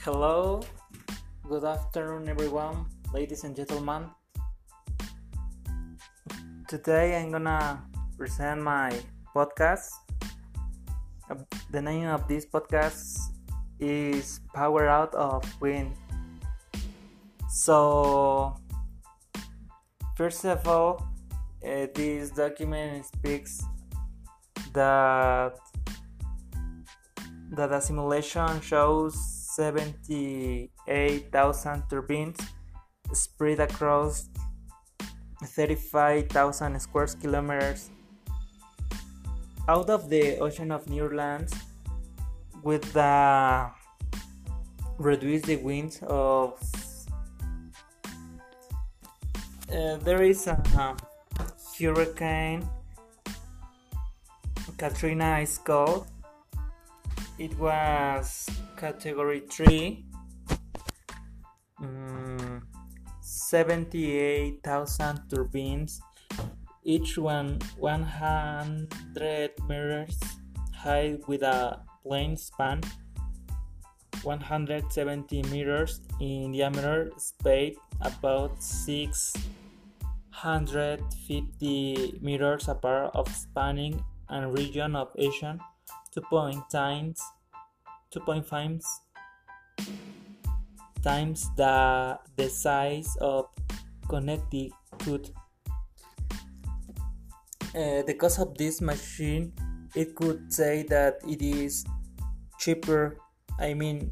Hello, good afternoon, everyone, ladies and gentlemen. Today I'm gonna present my podcast. Uh, The name of this podcast is Power Out of Wind. So, first of all, uh, this document speaks that that the simulation shows 78,000 turbines spread across 35,000 square kilometers out of the ocean of New Orleans with the reduce the winds of uh, there is a hurricane Katrina is called it was category 3 mm, 78,000 turbines each one 100 meters high with a plane span 170 meters in diameter spaced about 650 meters apart of spanning and region of Asia 2.5 times 2.5 times the the size of Connecticut. Uh, the cost of this machine, it could say that it is cheaper. I mean,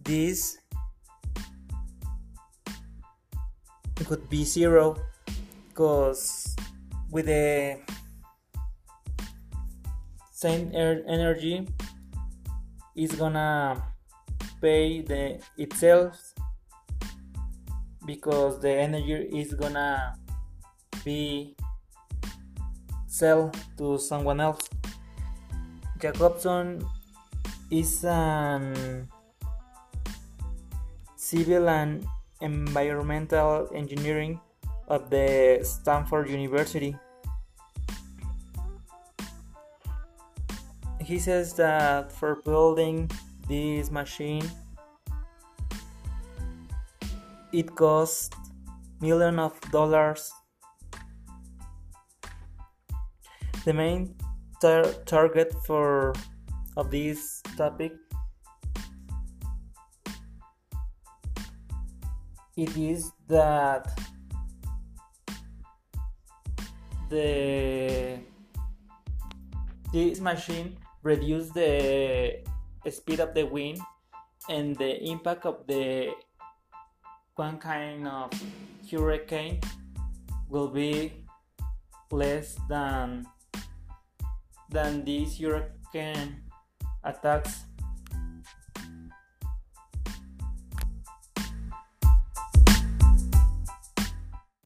this could be zero because with the same air energy is gonna pay the itself because the energy is gonna be sell to someone else. Jacobson is an civil and environmental engineering of the stanford university he says that for building this machine it cost millions of dollars. The main tar- target for of this topic it is that the this machine reduce the speed of the wind and the impact of the one kind of hurricane will be less than than this hurricane attacks